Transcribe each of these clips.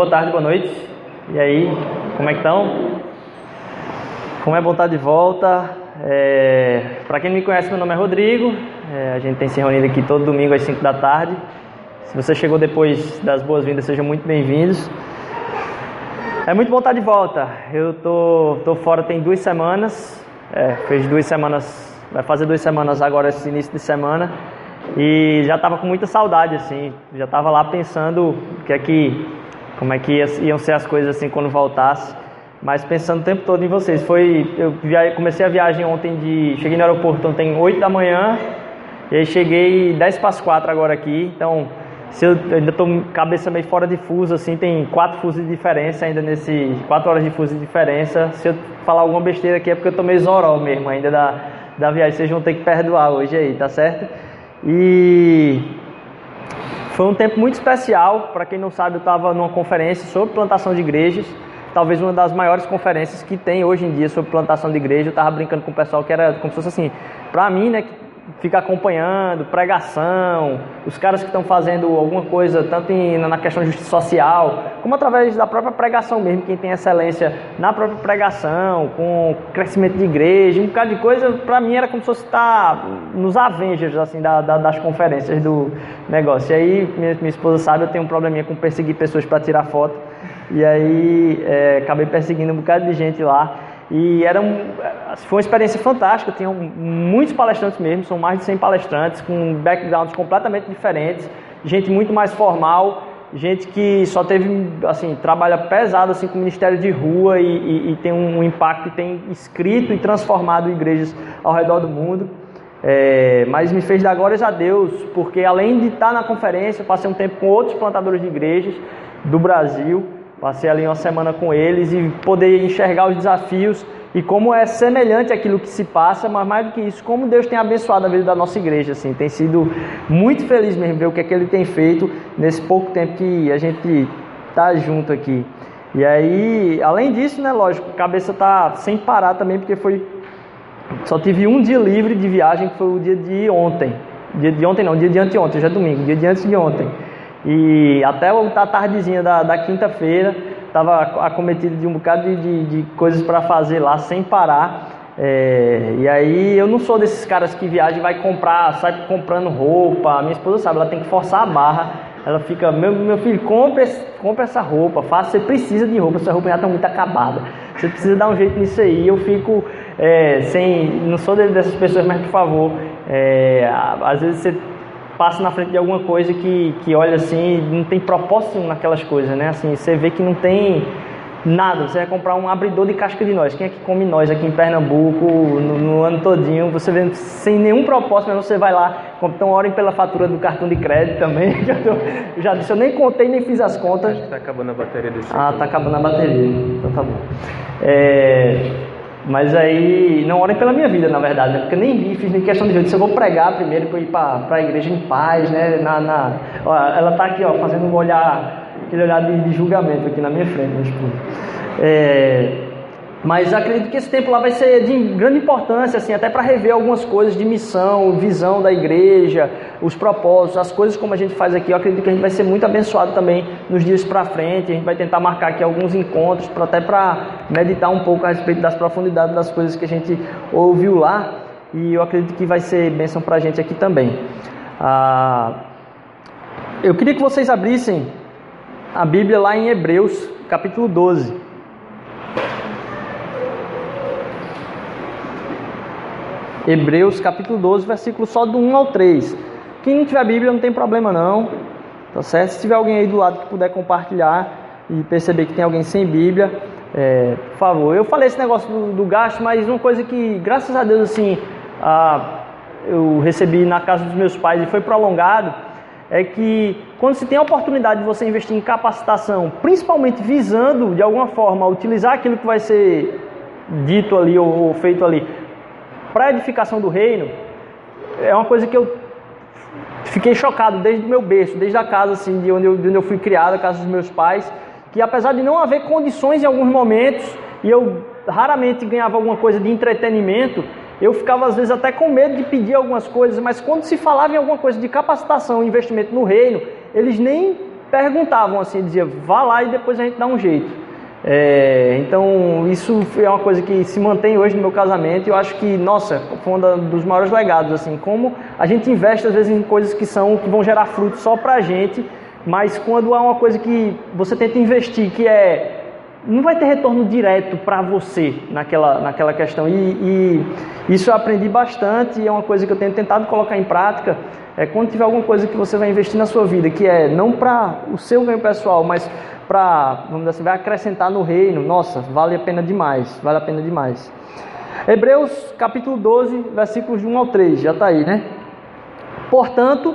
Boa tarde, boa noite. E aí, como é que estão? Como é bom estar de volta. É... Para quem não me conhece, meu nome é Rodrigo. É... A gente tem se reunido aqui todo domingo às 5 da tarde. Se você chegou depois das boas-vindas, sejam muito bem-vindos. É muito bom estar de volta. Eu tô, tô fora tem duas semanas. É, fez duas semanas, vai fazer duas semanas agora esse início de semana. E já estava com muita saudade, assim. Já estava lá pensando o que é que, como é que iam ser as coisas assim quando voltasse. Mas pensando o tempo todo em vocês. Foi, eu comecei a viagem ontem de, cheguei no aeroporto ontem 8 da manhã e aí cheguei 10 para as 4 agora aqui. Então, se eu, eu ainda estou cabeça meio fora de fuso, assim, tem quatro fusos de diferença ainda nesse, quatro horas de fuso de diferença. Se eu falar alguma besteira aqui é porque eu estou meio zoró mesmo ainda da, da viagem. Vocês vão ter que perdoar hoje aí, tá certo? E foi um tempo muito especial. Para quem não sabe, eu estava numa conferência sobre plantação de igrejas. Talvez uma das maiores conferências que tem hoje em dia sobre plantação de igreja. Eu estava brincando com o pessoal que era como se fosse assim, para mim, né, fica acompanhando, pregação, os caras que estão fazendo alguma coisa, tanto em, na questão de justiça social, como através da própria pregação mesmo, quem tem excelência na própria pregação, com crescimento de igreja, um bocado de coisa, para mim era como se fosse estar nos Avengers, assim, da, da, das conferências do negócio. E aí, minha, minha esposa sabe, eu tenho um probleminha com perseguir pessoas para tirar foto, e aí é, acabei perseguindo um bocado de gente lá. E era um, foi uma experiência fantástica, tinham muitos palestrantes mesmo, são mais de 100 palestrantes com backgrounds completamente diferentes, gente muito mais formal, gente que só teve, assim, trabalha pesado assim com o ministério de rua e, e, e tem um impacto tem escrito e transformado igrejas ao redor do mundo. É, mas me fez dar glórias a Deus, porque além de estar na conferência, passei um tempo com outros plantadores de igrejas do Brasil, Passei ali uma semana com eles e poder enxergar os desafios e como é semelhante aquilo que se passa, mas mais do que isso, como Deus tem abençoado a vida da nossa igreja, assim, tem sido muito feliz mesmo ver o que é que Ele tem feito nesse pouco tempo que a gente tá junto aqui. E aí, além disso, né, lógico, a cabeça tá sem parar também, porque foi só tive um dia livre de viagem, que foi o dia de ontem. Dia de ontem não, dia de anteontem, já é domingo, dia de antes de ontem. E até a tardezinha da, da quinta-feira, estava acometido de um bocado de, de, de coisas para fazer lá sem parar. É, e aí eu não sou desses caras que viajam e vai comprar, sai comprando roupa. Minha esposa sabe, ela tem que forçar a barra. Ela fica, meu, meu filho, compra, compra essa roupa, faça, você precisa de roupa, sua roupa já está muito acabada. Você precisa dar um jeito nisso aí. Eu fico é, sem. Não sou dessas pessoas, mas por favor, é, às vezes você passa na frente de alguma coisa que, que olha assim, não tem propósito naquelas coisas, né? Assim, você vê que não tem nada. Você vai comprar um abridor de casca de nós. Quem é que come nós aqui em Pernambuco no, no ano todinho? Você vê sem nenhum propósito, mas você vai lá. Então orem pela fatura do cartão de crédito também. Eu já disse, eu nem contei nem fiz as contas. Acho que tá acabando a bateria desse. Ah, tá acabando a bateria. Então tá bom. É... Mas aí, não orem pela minha vida, na verdade, né? Porque eu nem vi, fiz nem questão de ver. Se eu vou pregar primeiro para ir para a igreja em paz, né? Na, na, ó, ela está aqui, ó, fazendo um olhar, aquele olhar de, de julgamento aqui na minha frente, minha esposa. É, mas acredito que esse tempo lá vai ser de grande importância, assim, até para rever algumas coisas de missão, visão da igreja, os propósitos, as coisas como a gente faz aqui. Eu acredito que a gente vai ser muito abençoado também nos dias para frente. A gente vai tentar marcar aqui alguns encontros, pra, até para meditar um pouco a respeito das profundidades das coisas que a gente ouviu lá. E eu acredito que vai ser bênção para a gente aqui também. Ah, eu queria que vocês abrissem a Bíblia lá em Hebreus, capítulo 12. Hebreus capítulo 12, versículo só do 1 ao 3. Quem não tiver Bíblia não tem problema não, tá certo? Se tiver alguém aí do lado que puder compartilhar e perceber que tem alguém sem Bíblia, é, por favor. Eu falei esse negócio do, do, gasto, mas uma coisa que, graças a Deus, assim, a, eu recebi na casa dos meus pais e foi prolongado, é que quando se tem a oportunidade de você investir em capacitação, principalmente visando, de alguma forma, utilizar aquilo que vai ser dito ali ou, ou feito ali para a edificação do reino, é uma coisa que eu fiquei chocado desde o meu berço, desde a casa assim, de onde eu, de onde eu fui criado, a casa dos meus pais, que apesar de não haver condições em alguns momentos, e eu raramente ganhava alguma coisa de entretenimento, eu ficava às vezes até com medo de pedir algumas coisas, mas quando se falava em alguma coisa de capacitação, investimento no reino, eles nem perguntavam assim, dizia, vá lá e depois a gente dá um jeito. É, então isso é uma coisa que se mantém hoje no meu casamento e eu acho que, nossa, foi um dos maiores legados, assim, como a gente investe às vezes em coisas que são, que vão gerar fruto só pra gente, mas quando há uma coisa que você tenta investir, que é não vai ter retorno direto para você naquela, naquela questão. E, e, isso eu aprendi bastante e é uma coisa que eu tenho tentado colocar em prática. É quando tiver alguma coisa que você vai investir na sua vida, que é não para o seu ganho pessoal, mas para, vamos dizer assim, vai acrescentar no reino, nossa, vale a pena demais, vale a pena demais. Hebreus capítulo 12, versículos de 1 ao 3, já está aí, né? Portanto,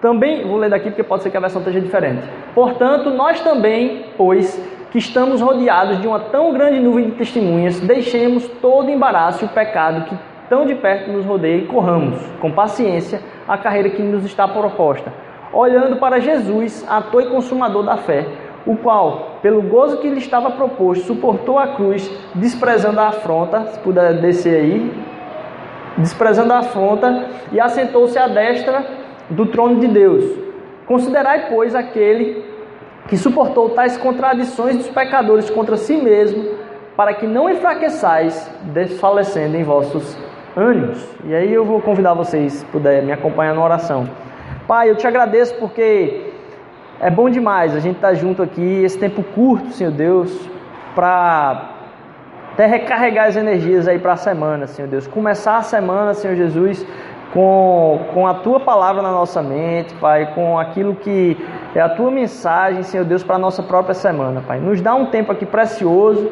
também, vou ler daqui porque pode ser que a versão esteja diferente. Portanto, nós também, pois, que estamos rodeados de uma tão grande nuvem de testemunhas, deixemos todo embaraço e o pecado que tão de perto nos rodeia e corramos, com paciência, a carreira que nos está proposta, olhando para Jesus, ator e consumador da fé, o qual, pelo gozo que lhe estava proposto, suportou a cruz, desprezando a afronta, se puder descer aí, desprezando a afronta, e assentou-se à destra do trono de Deus. Considerai, pois, aquele que suportou tais contradições dos pecadores contra si mesmo, para que não enfraqueçais, desfalecendo em vossos ânimos. E aí eu vou convidar vocês, se puder, me acompanhar na oração. Pai, eu te agradeço porque é bom demais a gente estar junto aqui, esse tempo curto, Senhor Deus, para até recarregar as energias aí para a semana, Senhor Deus. Começar a semana, Senhor Jesus, com, com a tua palavra na nossa mente, Pai, com aquilo que é a tua mensagem, Senhor Deus, para a nossa própria semana, Pai. Nos dá um tempo aqui precioso,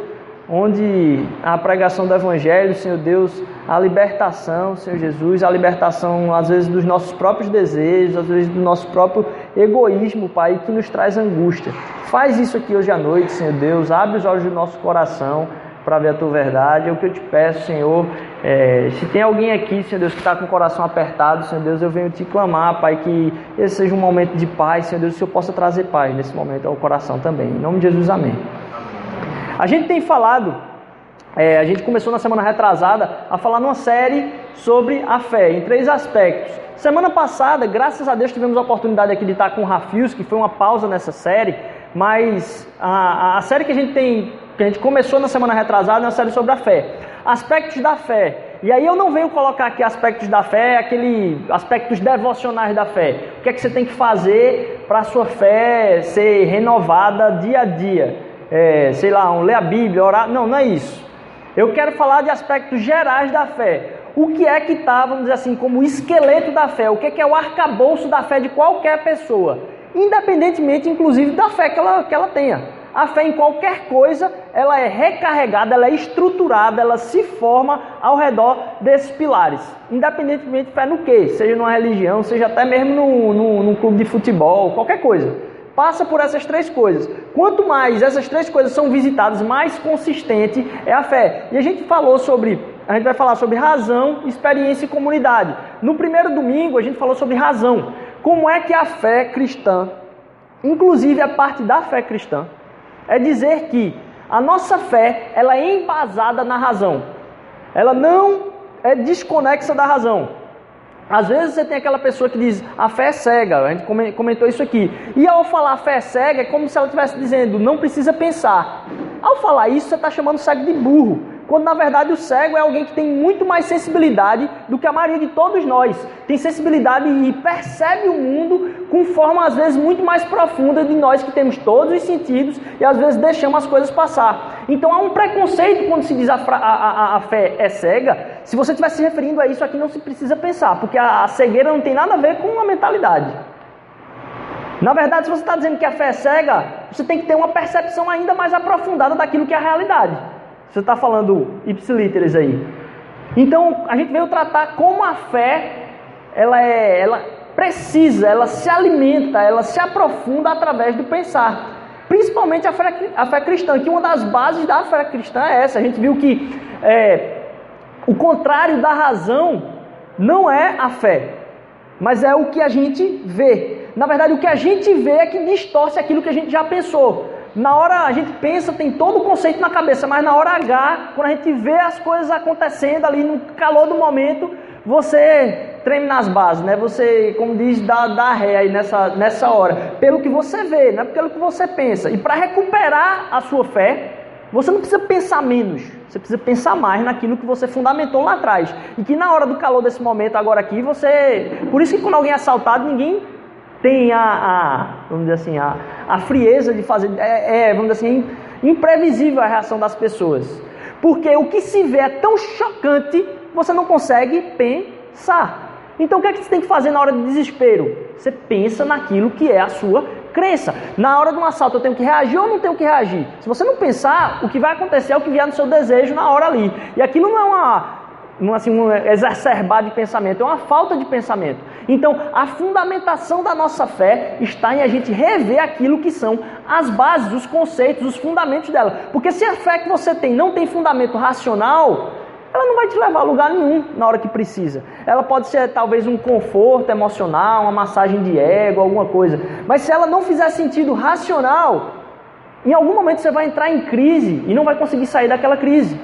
onde a pregação do Evangelho, Senhor Deus, a libertação, Senhor Jesus, a libertação às vezes dos nossos próprios desejos, às vezes do nosso próprio egoísmo, Pai, que nos traz angústia. Faz isso aqui hoje à noite, Senhor Deus, abre os olhos do nosso coração para ver a tua verdade. É o que eu te peço, Senhor. É, se tem alguém aqui, Senhor Deus, que está com o coração apertado, Senhor Deus, eu venho te clamar, Pai, que esse seja um momento de paz, Senhor Deus, que eu possa trazer paz nesse momento ao coração também. Em nome de Jesus, amém. A gente tem falado, é, a gente começou na semana retrasada a falar numa série sobre a fé, em três aspectos. Semana passada, graças a Deus, tivemos a oportunidade aqui de estar com o Rafios, que foi uma pausa nessa série, mas a, a série que a gente tem que a gente começou na semana retrasada, na série sobre a fé. Aspectos da fé. E aí eu não venho colocar aqui aspectos da fé, aquele aspectos devocionais da fé. O que é que você tem que fazer para a sua fé ser renovada dia a dia? É, sei lá, um, ler a Bíblia, orar. Não, não é isso. Eu quero falar de aspectos gerais da fé. O que é que está, vamos dizer assim, como esqueleto da fé? O que é que é o arcabouço da fé de qualquer pessoa? Independentemente, inclusive, da fé que ela, que ela tenha. A fé em qualquer coisa, ela é recarregada, ela é estruturada, ela se forma ao redor desses pilares. Independentemente de fé no que, seja numa religião, seja até mesmo num, num, num clube de futebol, qualquer coisa. Passa por essas três coisas. Quanto mais essas três coisas são visitadas, mais consistente é a fé. E a gente falou sobre, a gente vai falar sobre razão, experiência e comunidade. No primeiro domingo a gente falou sobre razão. Como é que a fé cristã, inclusive a parte da fé cristã, é dizer que a nossa fé ela é embasada na razão. Ela não é desconexa da razão. Às vezes você tem aquela pessoa que diz a fé é cega, a gente comentou isso aqui. E ao falar fé é cega, é como se ela estivesse dizendo não precisa pensar. Ao falar isso, você está chamando cego de burro quando na verdade o cego é alguém que tem muito mais sensibilidade do que a maioria de todos nós. Tem sensibilidade e percebe o mundo com forma às vezes muito mais profunda de nós que temos todos os sentidos e às vezes deixamos as coisas passar. Então há um preconceito quando se diz a, a, a, a fé é cega. Se você estiver se referindo a isso aqui, não se precisa pensar, porque a, a cegueira não tem nada a ver com a mentalidade. Na verdade, se você está dizendo que a fé é cega, você tem que ter uma percepção ainda mais aprofundada daquilo que é a realidade. Você está falando ipsilíteres aí. Então, a gente veio tratar como a fé, ela é, ela precisa, ela se alimenta, ela se aprofunda através do pensar. Principalmente a fé, a fé cristã, que uma das bases da fé cristã é essa. A gente viu que é, o contrário da razão não é a fé, mas é o que a gente vê. Na verdade, o que a gente vê é que distorce aquilo que a gente já pensou. Na hora a gente pensa, tem todo o conceito na cabeça, mas na hora H, quando a gente vê as coisas acontecendo ali no calor do momento, você treme nas bases, né? Você, como diz, dá, dá ré aí nessa, nessa hora. Pelo que você vê, não é pelo que você pensa. E para recuperar a sua fé, você não precisa pensar menos. Você precisa pensar mais naquilo que você fundamentou lá atrás. E que na hora do calor desse momento agora aqui, você... Por isso que quando alguém é assaltado, ninguém tem a, a vamos dizer assim, a, a frieza de fazer... É, é, vamos dizer assim, imprevisível a reação das pessoas. Porque o que se vê é tão chocante, você não consegue pensar. Então o que é que você tem que fazer na hora de desespero? Você pensa naquilo que é a sua crença. Na hora de um assalto eu tenho que reagir ou não tenho que reagir? Se você não pensar, o que vai acontecer é o que vier no seu desejo na hora ali. E aquilo não é uma não assim, um exacerbar de pensamento, é uma falta de pensamento. Então, a fundamentação da nossa fé está em a gente rever aquilo que são as bases, os conceitos, os fundamentos dela. Porque se a fé que você tem não tem fundamento racional, ela não vai te levar a lugar nenhum na hora que precisa. Ela pode ser talvez um conforto emocional, uma massagem de ego, alguma coisa. Mas se ela não fizer sentido racional, em algum momento você vai entrar em crise e não vai conseguir sair daquela crise.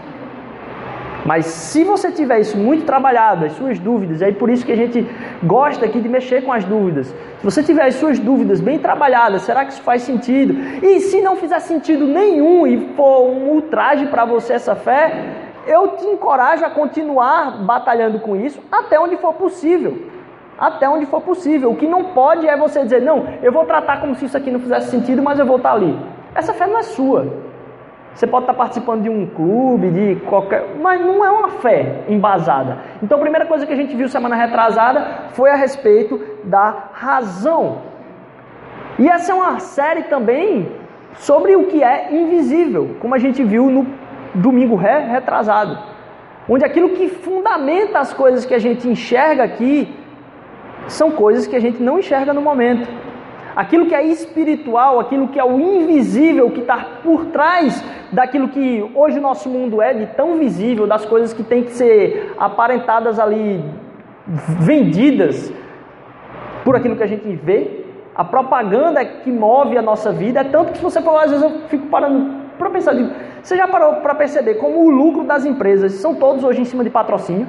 Mas se você tiver isso muito trabalhado, as suas dúvidas, é por isso que a gente gosta aqui de mexer com as dúvidas. Se você tiver as suas dúvidas bem trabalhadas, será que isso faz sentido? E se não fizer sentido nenhum e for um ultraje para você essa fé, eu te encorajo a continuar batalhando com isso até onde for possível. Até onde for possível. O que não pode é você dizer, não, eu vou tratar como se isso aqui não fizesse sentido, mas eu vou estar ali. Essa fé não é sua. Você pode estar participando de um clube, de qualquer. Mas não é uma fé embasada. Então a primeira coisa que a gente viu semana retrasada foi a respeito da razão. E essa é uma série também sobre o que é invisível, como a gente viu no domingo retrasado, onde aquilo que fundamenta as coisas que a gente enxerga aqui são coisas que a gente não enxerga no momento. Aquilo que é espiritual, aquilo que é o invisível, que está por trás daquilo que hoje o nosso mundo é, de tão visível, das coisas que tem que ser aparentadas ali, vendidas por aquilo que a gente vê. A propaganda que move a nossa vida, é tanto que se você for, às vezes eu fico parando para pensar, você já parou para perceber como o lucro das empresas são todos hoje em cima de patrocínio?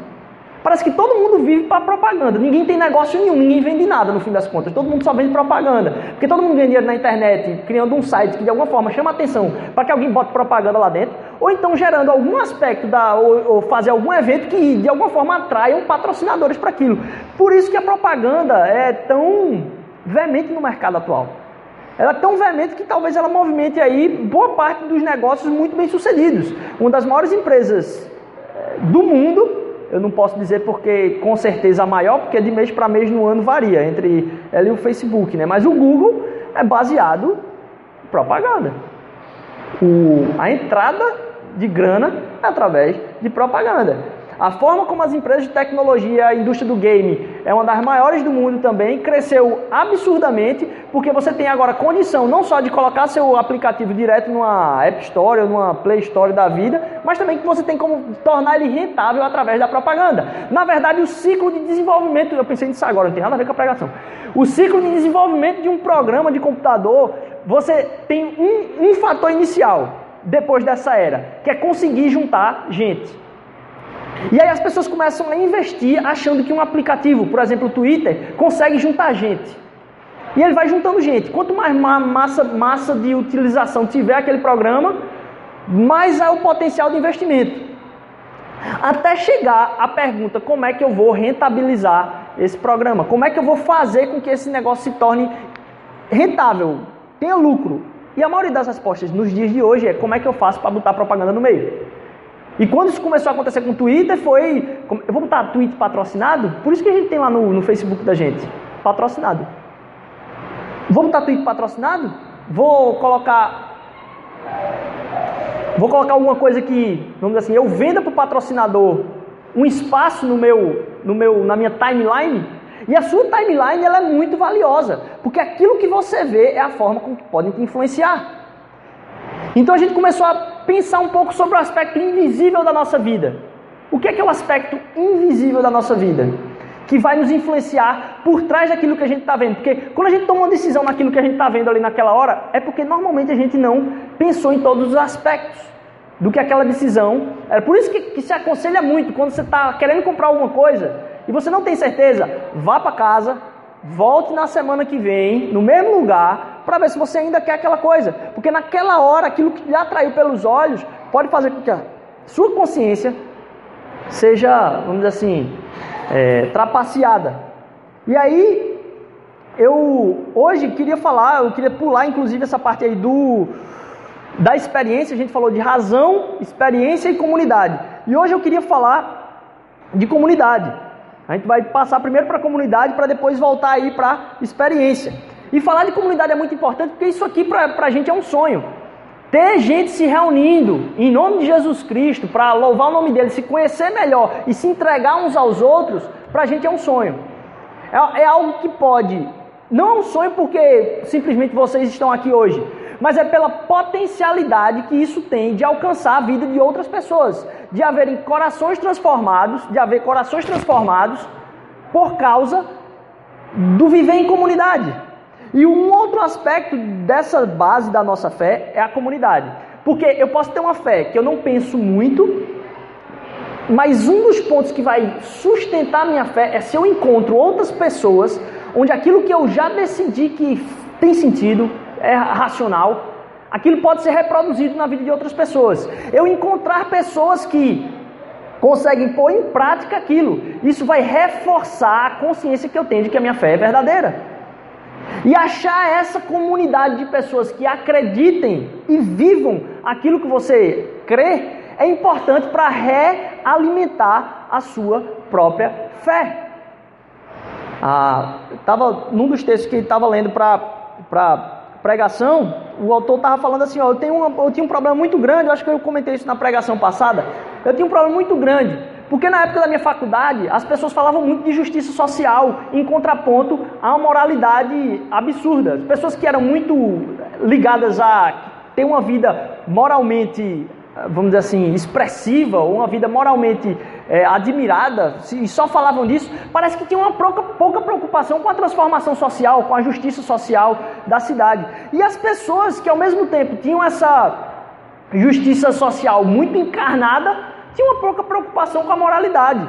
Parece que todo mundo vive para propaganda. Ninguém tem negócio nenhum, ninguém vende nada no fim das contas. Todo mundo só vende propaganda. Porque todo mundo ganha dinheiro na internet, criando um site que de alguma forma chama atenção para que alguém bote propaganda lá dentro. Ou então gerando algum aspecto da, ou, ou fazer algum evento que de alguma forma atraiam patrocinadores para aquilo. Por isso que a propaganda é tão veemente no mercado atual. Ela é tão veemente que talvez ela movimente aí boa parte dos negócios muito bem sucedidos. Uma das maiores empresas eh, do mundo, eu não posso dizer porque com certeza a maior, porque de mês para mês no ano varia entre ela e o Facebook, né? Mas o Google é baseado em propaganda. O, a entrada de grana é através de propaganda. A forma como as empresas de tecnologia, a indústria do game é uma das maiores do mundo também, cresceu absurdamente, porque você tem agora condição não só de colocar seu aplicativo direto numa App Store ou numa Play Store da vida, mas também que você tem como tornar ele rentável através da propaganda. Na verdade, o ciclo de desenvolvimento, eu pensei nisso agora, não tem nada a ver com a pregação. O ciclo de desenvolvimento de um programa de computador, você tem um, um fator inicial depois dessa era, que é conseguir juntar gente. E aí as pessoas começam a investir achando que um aplicativo, por exemplo o Twitter, consegue juntar gente. E ele vai juntando gente. Quanto mais massa, massa de utilização tiver aquele programa, mais é o potencial de investimento. Até chegar a pergunta: como é que eu vou rentabilizar esse programa? Como é que eu vou fazer com que esse negócio se torne rentável, tenha lucro? E a maioria das respostas nos dias de hoje é: como é que eu faço para botar propaganda no meio? E quando isso começou a acontecer com o Twitter, foi. Eu vou botar tweet patrocinado? Por isso que a gente tem lá no, no Facebook da gente. Patrocinado. Vou botar tweet patrocinado? Vou colocar. Vou colocar alguma coisa que, vamos dizer assim, eu venda para o patrocinador um espaço no meu, no meu, na minha timeline. E a sua timeline ela é muito valiosa, porque aquilo que você vê é a forma como pode te influenciar. Então a gente começou a pensar um pouco sobre o aspecto invisível da nossa vida. O que é, que é o aspecto invisível da nossa vida? Que vai nos influenciar por trás daquilo que a gente está vendo. Porque quando a gente toma uma decisão naquilo que a gente está vendo ali naquela hora, é porque normalmente a gente não pensou em todos os aspectos do que aquela decisão. É por isso que, que se aconselha muito quando você está querendo comprar alguma coisa e você não tem certeza, vá para casa, volte na semana que vem, no mesmo lugar, para ver se você ainda quer aquela coisa. Porque naquela hora, aquilo que lhe atraiu pelos olhos, pode fazer com que a sua consciência seja, vamos dizer assim, é, trapaceada. E aí, eu hoje queria falar, eu queria pular inclusive essa parte aí do da experiência, a gente falou de razão, experiência e comunidade. E hoje eu queria falar de comunidade. A gente vai passar primeiro para a comunidade para depois voltar aí para experiência. E falar de comunidade é muito importante porque isso aqui para a gente é um sonho. Ter gente se reunindo em nome de Jesus Cristo para louvar o nome dele, se conhecer melhor e se entregar uns aos outros, para a gente é um sonho. É, é algo que pode, não é um sonho porque simplesmente vocês estão aqui hoje, mas é pela potencialidade que isso tem de alcançar a vida de outras pessoas, de haverem corações transformados, de haver corações transformados por causa do viver em comunidade. E um outro aspecto dessa base da nossa fé é a comunidade. Porque eu posso ter uma fé que eu não penso muito, mas um dos pontos que vai sustentar minha fé é se eu encontro outras pessoas onde aquilo que eu já decidi que tem sentido, é racional, aquilo pode ser reproduzido na vida de outras pessoas. Eu encontrar pessoas que conseguem pôr em prática aquilo, isso vai reforçar a consciência que eu tenho de que a minha fé é verdadeira. E achar essa comunidade de pessoas que acreditem e vivam aquilo que você crê é importante para realimentar a sua própria fé. Ah, tava num dos textos que estava lendo para pregação, o autor estava falando assim: ó, eu, tenho uma, eu tinha um problema muito grande, eu acho que eu comentei isso na pregação passada. Eu tinha um problema muito grande porque na época da minha faculdade, as pessoas falavam muito de justiça social, em contraponto a uma moralidade absurda. As pessoas que eram muito ligadas a ter uma vida moralmente, vamos dizer assim, expressiva, ou uma vida moralmente é, admirada, e só falavam disso, parece que tinham uma pouca, pouca preocupação com a transformação social, com a justiça social da cidade. E as pessoas que ao mesmo tempo tinham essa justiça social muito encarnada, tinha uma pouca preocupação com a moralidade.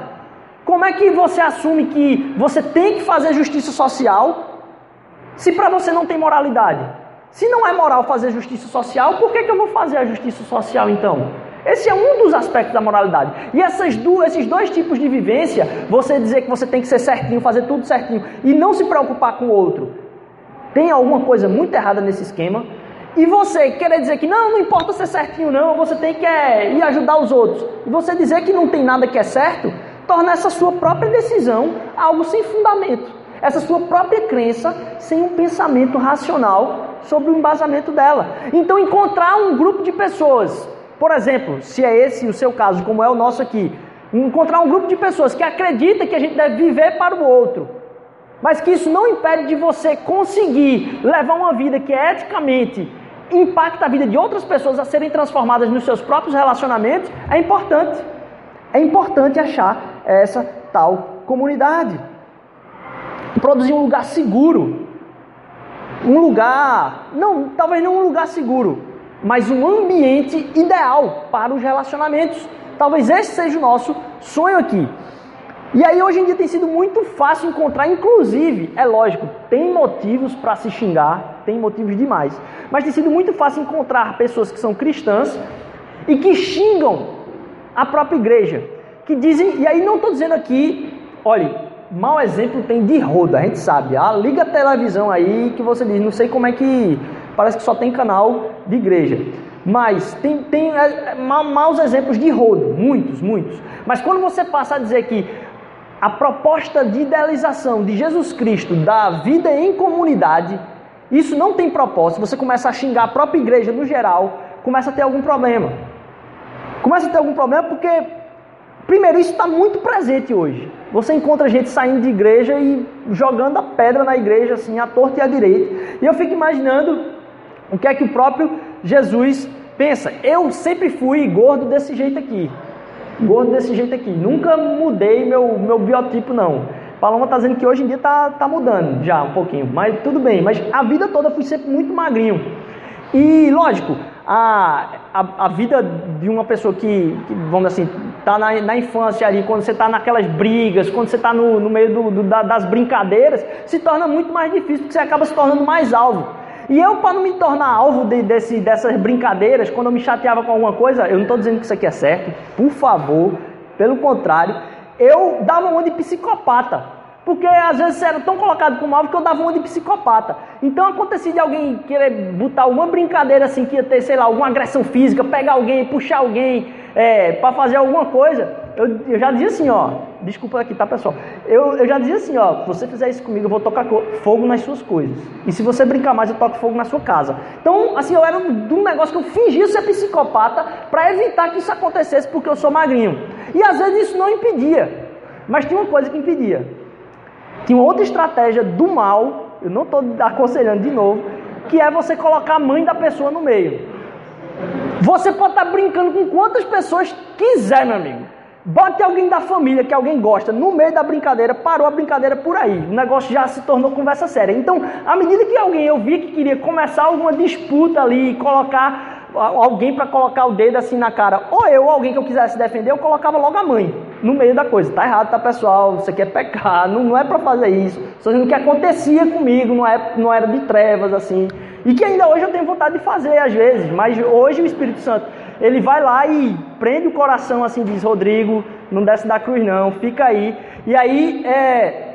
Como é que você assume que você tem que fazer justiça social se para você não tem moralidade? Se não é moral fazer justiça social, por que, que eu vou fazer a justiça social então? Esse é um dos aspectos da moralidade. E essas duas, esses dois tipos de vivência, você dizer que você tem que ser certinho, fazer tudo certinho e não se preocupar com o outro, tem alguma coisa muito errada nesse esquema. E você querer dizer que não, não importa ser certinho, não, você tem que é, ir ajudar os outros. E você dizer que não tem nada que é certo, torna essa sua própria decisão algo sem fundamento. Essa sua própria crença sem um pensamento racional sobre o embasamento dela. Então, encontrar um grupo de pessoas, por exemplo, se é esse o seu caso, como é o nosso aqui, encontrar um grupo de pessoas que acredita que a gente deve viver para o outro, mas que isso não impede de você conseguir levar uma vida que é eticamente impacta a vida de outras pessoas a serem transformadas nos seus próprios relacionamentos, é importante. É importante achar essa tal comunidade. Produzir um lugar seguro. Um lugar, não, talvez não um lugar seguro, mas um ambiente ideal para os relacionamentos. Talvez esse seja o nosso sonho aqui. E aí hoje em dia tem sido muito fácil encontrar, inclusive, é lógico, tem motivos para se xingar, tem motivos demais, mas tem sido muito fácil encontrar pessoas que são cristãs e que xingam a própria igreja, que dizem, e aí não estou dizendo aqui, olhe, mau exemplo tem de roda, a gente sabe, ah, liga a televisão aí que você diz, não sei como é que, parece que só tem canal de igreja. Mas tem, tem é, maus exemplos de rodo, muitos, muitos. Mas quando você passa a dizer que a proposta de idealização de Jesus Cristo da vida em comunidade, isso não tem propósito. Você começa a xingar a própria igreja no geral, começa a ter algum problema. Começa a ter algum problema porque, primeiro, isso está muito presente hoje. Você encontra gente saindo de igreja e jogando a pedra na igreja, assim, à torta e à direita. E eu fico imaginando o que é que o próprio Jesus pensa. Eu sempre fui gordo desse jeito aqui gordo desse jeito aqui. Nunca mudei meu, meu biotipo, não. Paloma está dizendo que hoje em dia está tá mudando já um pouquinho, mas tudo bem. Mas a vida toda fui sempre muito magrinho. E lógico, a, a, a vida de uma pessoa que, que, vamos assim, tá na, na infância ali, quando você está naquelas brigas, quando você está no, no meio do, do, da, das brincadeiras, se torna muito mais difícil, porque você acaba se tornando mais alvo. E eu, para não me tornar alvo de, desse, dessas brincadeiras, quando eu me chateava com alguma coisa, eu não estou dizendo que isso aqui é certo, por favor, pelo contrário, eu dava uma de psicopata. Porque às vezes era tão colocado como alvo que eu dava uma de psicopata. Então acontecia de alguém querer botar uma brincadeira assim, que ia ter, sei lá, alguma agressão física, pegar alguém, puxar alguém é, para fazer alguma coisa. Eu, eu, já dizia assim, ó, desculpa aqui, tá pessoal? Eu, eu já dizia assim, ó, se você fizer isso comigo, eu vou tocar fogo nas suas coisas. E se você brincar mais, eu toco fogo na sua casa. Então, assim, eu era de um negócio que eu fingia ser psicopata para evitar que isso acontecesse porque eu sou magrinho. E às vezes isso não impedia. Mas tinha uma coisa que impedia tinha outra estratégia do mal, eu não estou aconselhando de novo, que é você colocar a mãe da pessoa no meio. Você pode estar tá brincando com quantas pessoas quiser, meu amigo. Bote alguém da família que alguém gosta no meio da brincadeira, parou a brincadeira por aí. O negócio já se tornou conversa séria. Então, à medida que alguém eu vi que queria começar alguma disputa ali, colocar alguém para colocar o dedo assim na cara, ou eu, ou alguém que eu quisesse defender, eu colocava logo a mãe no meio da coisa. Tá errado, tá pessoal? Isso aqui é pecado, não, não é para fazer isso. Só o que acontecia comigo, não, é, não era de trevas assim. E que ainda hoje eu tenho vontade de fazer às vezes, mas hoje o Espírito Santo, ele vai lá e prende o coração assim, diz: Rodrigo, não desce da cruz não, fica aí. E aí é,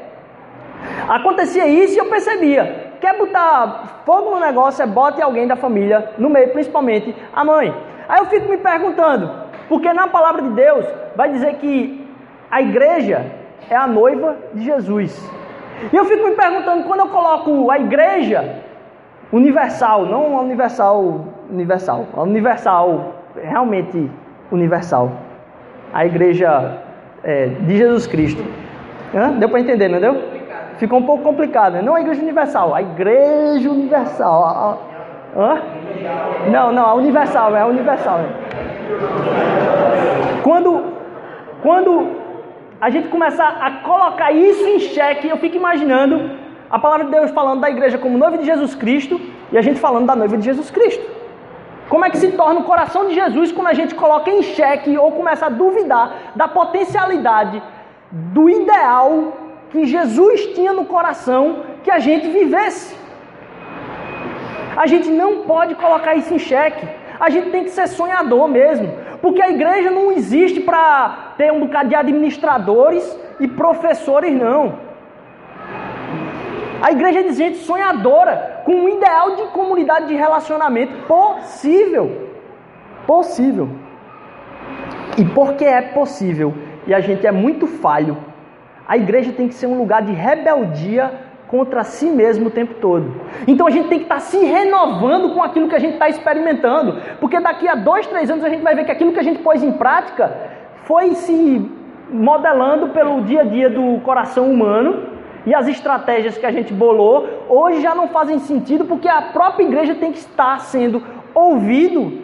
acontecia isso e eu percebia. Quer botar fogo no negócio, é bote alguém da família no meio, principalmente a mãe. Aí eu fico me perguntando, porque na palavra de Deus vai dizer que a igreja é a noiva de Jesus. E eu fico me perguntando, quando eu coloco a igreja universal, não a universal, universal, a universal, realmente universal, a igreja é, de Jesus Cristo. Hã? Deu para entender, não deu? Ficou um pouco complicado, né? não a igreja universal, a igreja universal. Hã? Não, não, a universal, é a universal. Quando, quando a gente começa a colocar isso em xeque, eu fico imaginando a palavra de Deus falando da igreja como noiva de Jesus Cristo e a gente falando da noiva de Jesus Cristo. Como é que se torna o coração de Jesus quando a gente coloca em xeque ou começa a duvidar da potencialidade, do ideal que Jesus tinha no coração que a gente vivesse? A gente não pode colocar isso em xeque. A gente tem que ser sonhador mesmo. Porque a igreja não existe para ter um bocado de administradores e professores, não. A igreja é de gente sonhadora, com um ideal de comunidade de relacionamento possível. Possível. E porque é possível e a gente é muito falho, a igreja tem que ser um lugar de rebeldia contra si mesmo o tempo todo. Então a gente tem que estar se renovando com aquilo que a gente está experimentando, porque daqui a dois, três anos a gente vai ver que aquilo que a gente pôs em prática foi se modelando pelo dia a dia do coração humano e as estratégias que a gente bolou hoje já não fazem sentido porque a própria igreja tem que estar sendo ouvido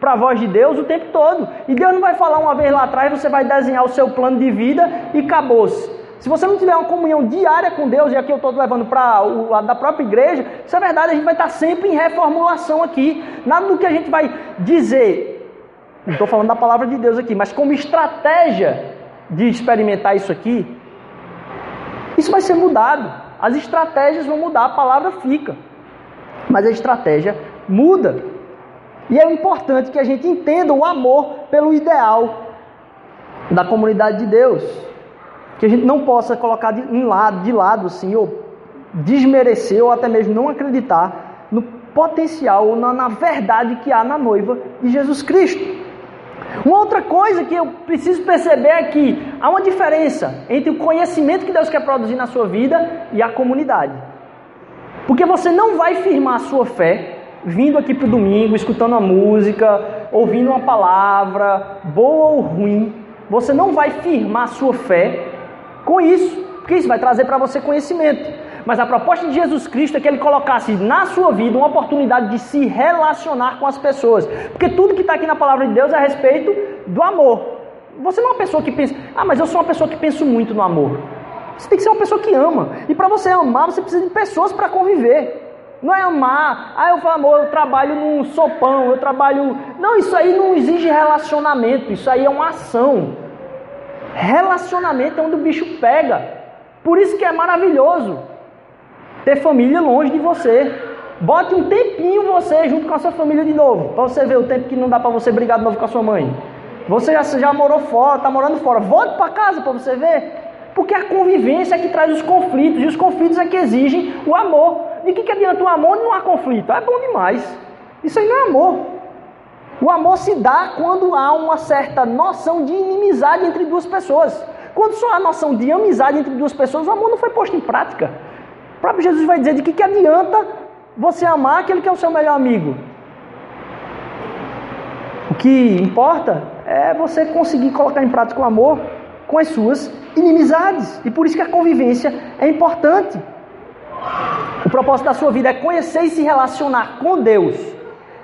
para a voz de Deus o tempo todo. E Deus não vai falar uma vez lá atrás, você vai desenhar o seu plano de vida e acabou-se. Se você não tiver uma comunhão diária com Deus, e aqui eu estou levando para o lado da própria igreja, isso é verdade, a gente vai estar sempre em reformulação aqui. Nada do que a gente vai dizer, estou falando da palavra de Deus aqui, mas como estratégia de experimentar isso aqui, isso vai ser mudado. As estratégias vão mudar, a palavra fica. Mas a estratégia muda. E é importante que a gente entenda o amor pelo ideal da comunidade de Deus que a gente não possa colocar de, um lado, de lado assim, ou desmerecer, ou até mesmo não acreditar no potencial ou na, na verdade que há na noiva de Jesus Cristo. Uma outra coisa que eu preciso perceber é que há uma diferença entre o conhecimento que Deus quer produzir na sua vida e a comunidade. Porque você não vai firmar a sua fé vindo aqui para o domingo, escutando a música, ouvindo uma palavra, boa ou ruim. Você não vai firmar a sua fé com isso, porque isso vai trazer para você conhecimento. Mas a proposta de Jesus Cristo é que ele colocasse na sua vida uma oportunidade de se relacionar com as pessoas. Porque tudo que está aqui na palavra de Deus é a respeito do amor. Você não é uma pessoa que pensa, ah, mas eu sou uma pessoa que penso muito no amor. Você tem que ser uma pessoa que ama. E para você amar, você precisa de pessoas para conviver. Não é amar. Ah, eu falo, amor, eu trabalho num sopão, eu trabalho. Não, isso aí não exige relacionamento, isso aí é uma ação. Relacionamento é onde o bicho pega. Por isso que é maravilhoso ter família longe de você. Bote um tempinho você junto com a sua família de novo, para você ver o tempo que não dá para você brigar de novo com a sua mãe. Você já, já morou fora, está morando fora. Volte para casa para você ver. Porque a convivência é que traz os conflitos, e os conflitos é que exigem o amor. De que, que adianta o amor não há conflito? É bom demais. Isso aí não é amor. O amor se dá quando há uma certa noção de inimizade entre duas pessoas. Quando só há noção de amizade entre duas pessoas, o amor não foi posto em prática. O próprio Jesus vai dizer de que, que adianta você amar aquele que é o seu melhor amigo. O que importa é você conseguir colocar em prática o amor com as suas inimizades. E por isso que a convivência é importante. O propósito da sua vida é conhecer e se relacionar com Deus.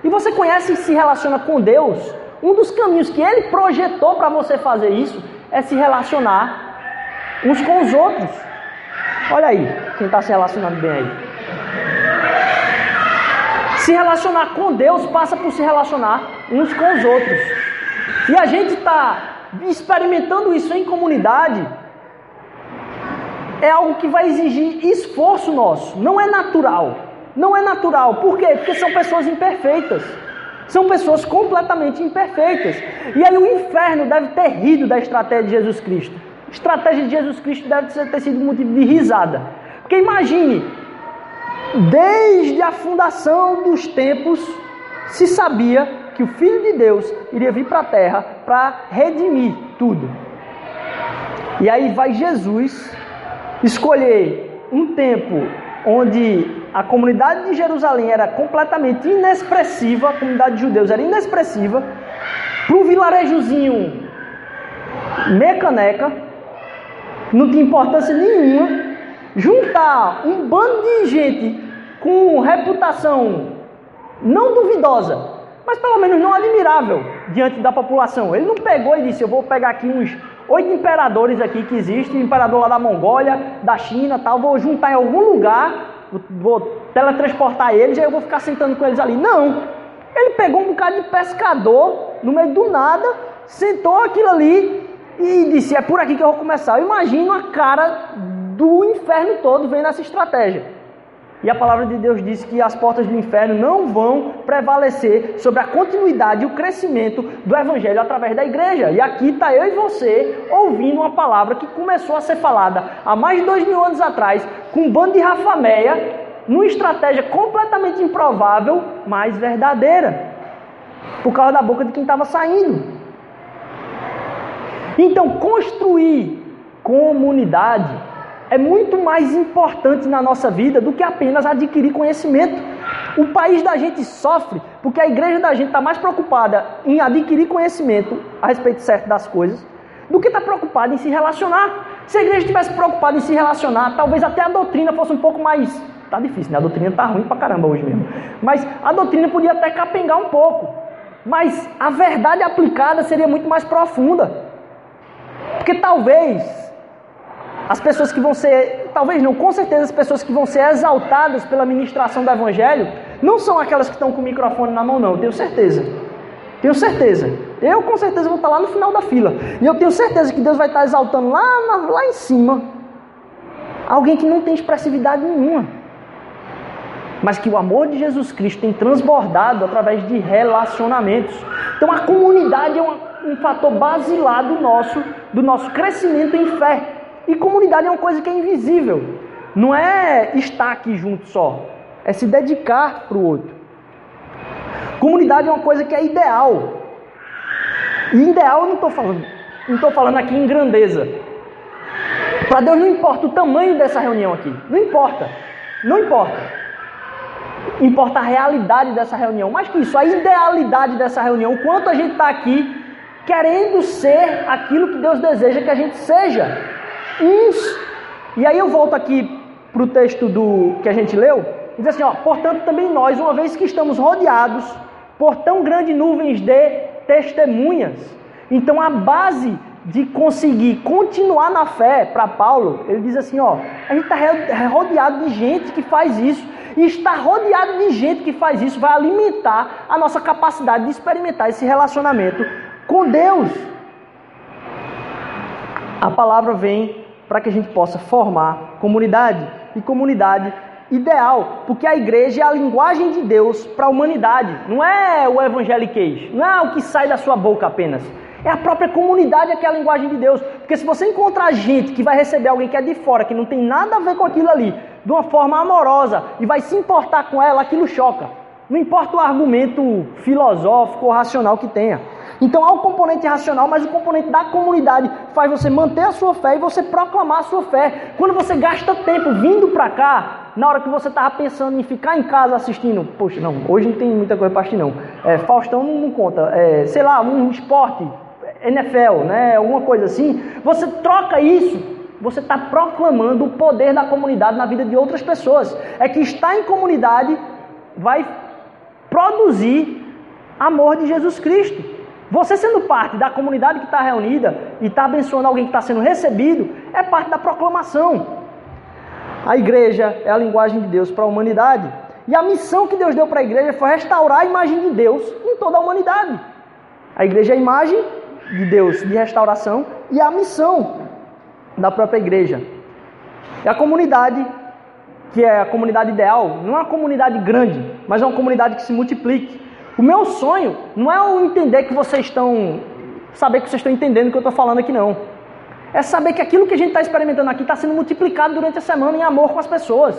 E você conhece e se relaciona com Deus. Um dos caminhos que Ele projetou para você fazer isso é se relacionar uns com os outros. Olha aí, quem está se relacionando bem aí. Se relacionar com Deus passa por se relacionar uns com os outros. E a gente está experimentando isso em comunidade, é algo que vai exigir esforço nosso, não é natural. Não é natural. Por quê? Porque são pessoas imperfeitas. São pessoas completamente imperfeitas. E aí o inferno deve ter rido da estratégia de Jesus Cristo. A estratégia de Jesus Cristo deve ter sido motivo de risada. Porque imagine, desde a fundação dos tempos, se sabia que o Filho de Deus iria vir para a terra para redimir tudo. E aí vai Jesus escolher um tempo onde a comunidade de Jerusalém era completamente inexpressiva, a comunidade de judeus era inexpressiva, para um vilarejozinho mecaneca, não tinha importância nenhuma, juntar um bando de gente com reputação não duvidosa, mas pelo menos não admirável diante da população. Ele não pegou e disse: Eu vou pegar aqui uns oito imperadores aqui que existem, imperador lá da Mongólia, da China, tal, vou juntar em algum lugar, vou teletransportar eles e aí eu vou ficar sentando com eles ali. Não. Ele pegou um bocado de pescador no meio do nada, sentou aquilo ali e disse: É por aqui que eu vou começar. Eu imagino a cara do inferno todo vendo essa estratégia. E a palavra de Deus diz que as portas do inferno não vão prevalecer sobre a continuidade e o crescimento do evangelho através da igreja. E aqui está eu e você ouvindo uma palavra que começou a ser falada há mais de dois mil anos atrás, com um bando de rafameia, numa estratégia completamente improvável, mas verdadeira, por causa da boca de quem estava saindo. Então, construir comunidade é muito mais importante na nossa vida do que apenas adquirir conhecimento. O país da gente sofre porque a igreja da gente está mais preocupada em adquirir conhecimento a respeito certo das coisas do que está preocupada em se relacionar. Se a igreja estivesse preocupada em se relacionar, talvez até a doutrina fosse um pouco mais. Tá difícil, né? A doutrina tá ruim pra caramba hoje mesmo. Mas a doutrina podia até capengar um pouco. Mas a verdade aplicada seria muito mais profunda. Porque talvez as pessoas que vão ser, talvez não, com certeza as pessoas que vão ser exaltadas pela ministração do Evangelho não são aquelas que estão com o microfone na mão, não, tenho certeza. Tenho certeza. Eu com certeza vou estar lá no final da fila. E eu tenho certeza que Deus vai estar exaltando lá, lá em cima alguém que não tem expressividade nenhuma. Mas que o amor de Jesus Cristo tem transbordado através de relacionamentos. Então a comunidade é um, um fator basilar do nosso, do nosso crescimento em fé. E comunidade é uma coisa que é invisível. Não é estar aqui junto só. É se dedicar para o outro. Comunidade é uma coisa que é ideal. E ideal eu não estou falando. Não estou falando aqui em grandeza. Para Deus não importa o tamanho dessa reunião aqui. Não importa. Não importa. Importa a realidade dessa reunião. Mais que isso, a idealidade dessa reunião. O quanto a gente está aqui querendo ser aquilo que Deus deseja que a gente seja uns. E aí eu volto aqui para o texto do que a gente leu, diz assim, ó, portanto também nós, uma vez que estamos rodeados por tão grandes nuvens de testemunhas, então a base de conseguir continuar na fé para Paulo, ele diz assim, ó, a gente está rodeado de gente que faz isso. E estar rodeado de gente que faz isso vai alimentar a nossa capacidade de experimentar esse relacionamento com Deus. A palavra vem para que a gente possa formar comunidade e comunidade ideal, porque a igreja é a linguagem de Deus para a humanidade, não é o evangeliquez, não é o que sai da sua boca apenas. É a própria comunidade que é a linguagem de Deus. Porque se você encontrar gente que vai receber alguém que é de fora, que não tem nada a ver com aquilo ali, de uma forma amorosa, e vai se importar com ela, aquilo choca. Não importa o argumento filosófico ou racional que tenha. Então há o componente racional, mas o componente da comunidade faz você manter a sua fé e você proclamar a sua fé. Quando você gasta tempo vindo para cá, na hora que você estava pensando em ficar em casa assistindo, poxa, não, hoje não tem muita coisa para assistir não. É, Faustão não, não conta, é, sei lá, um esporte, NFL, né, alguma coisa assim, você troca isso, você está proclamando o poder da comunidade na vida de outras pessoas. É que estar em comunidade vai produzir amor de Jesus Cristo. Você sendo parte da comunidade que está reunida e está abençoando alguém que está sendo recebido, é parte da proclamação. A igreja é a linguagem de Deus para a humanidade. E a missão que Deus deu para a igreja foi restaurar a imagem de Deus em toda a humanidade. A igreja é a imagem de Deus de restauração e a missão da própria igreja. É a comunidade, que é a comunidade ideal, não é uma comunidade grande, mas é uma comunidade que se multiplique. O meu sonho não é o entender que vocês estão. saber que vocês estão entendendo o que eu estou falando aqui, não. É saber que aquilo que a gente está experimentando aqui está sendo multiplicado durante a semana em amor com as pessoas.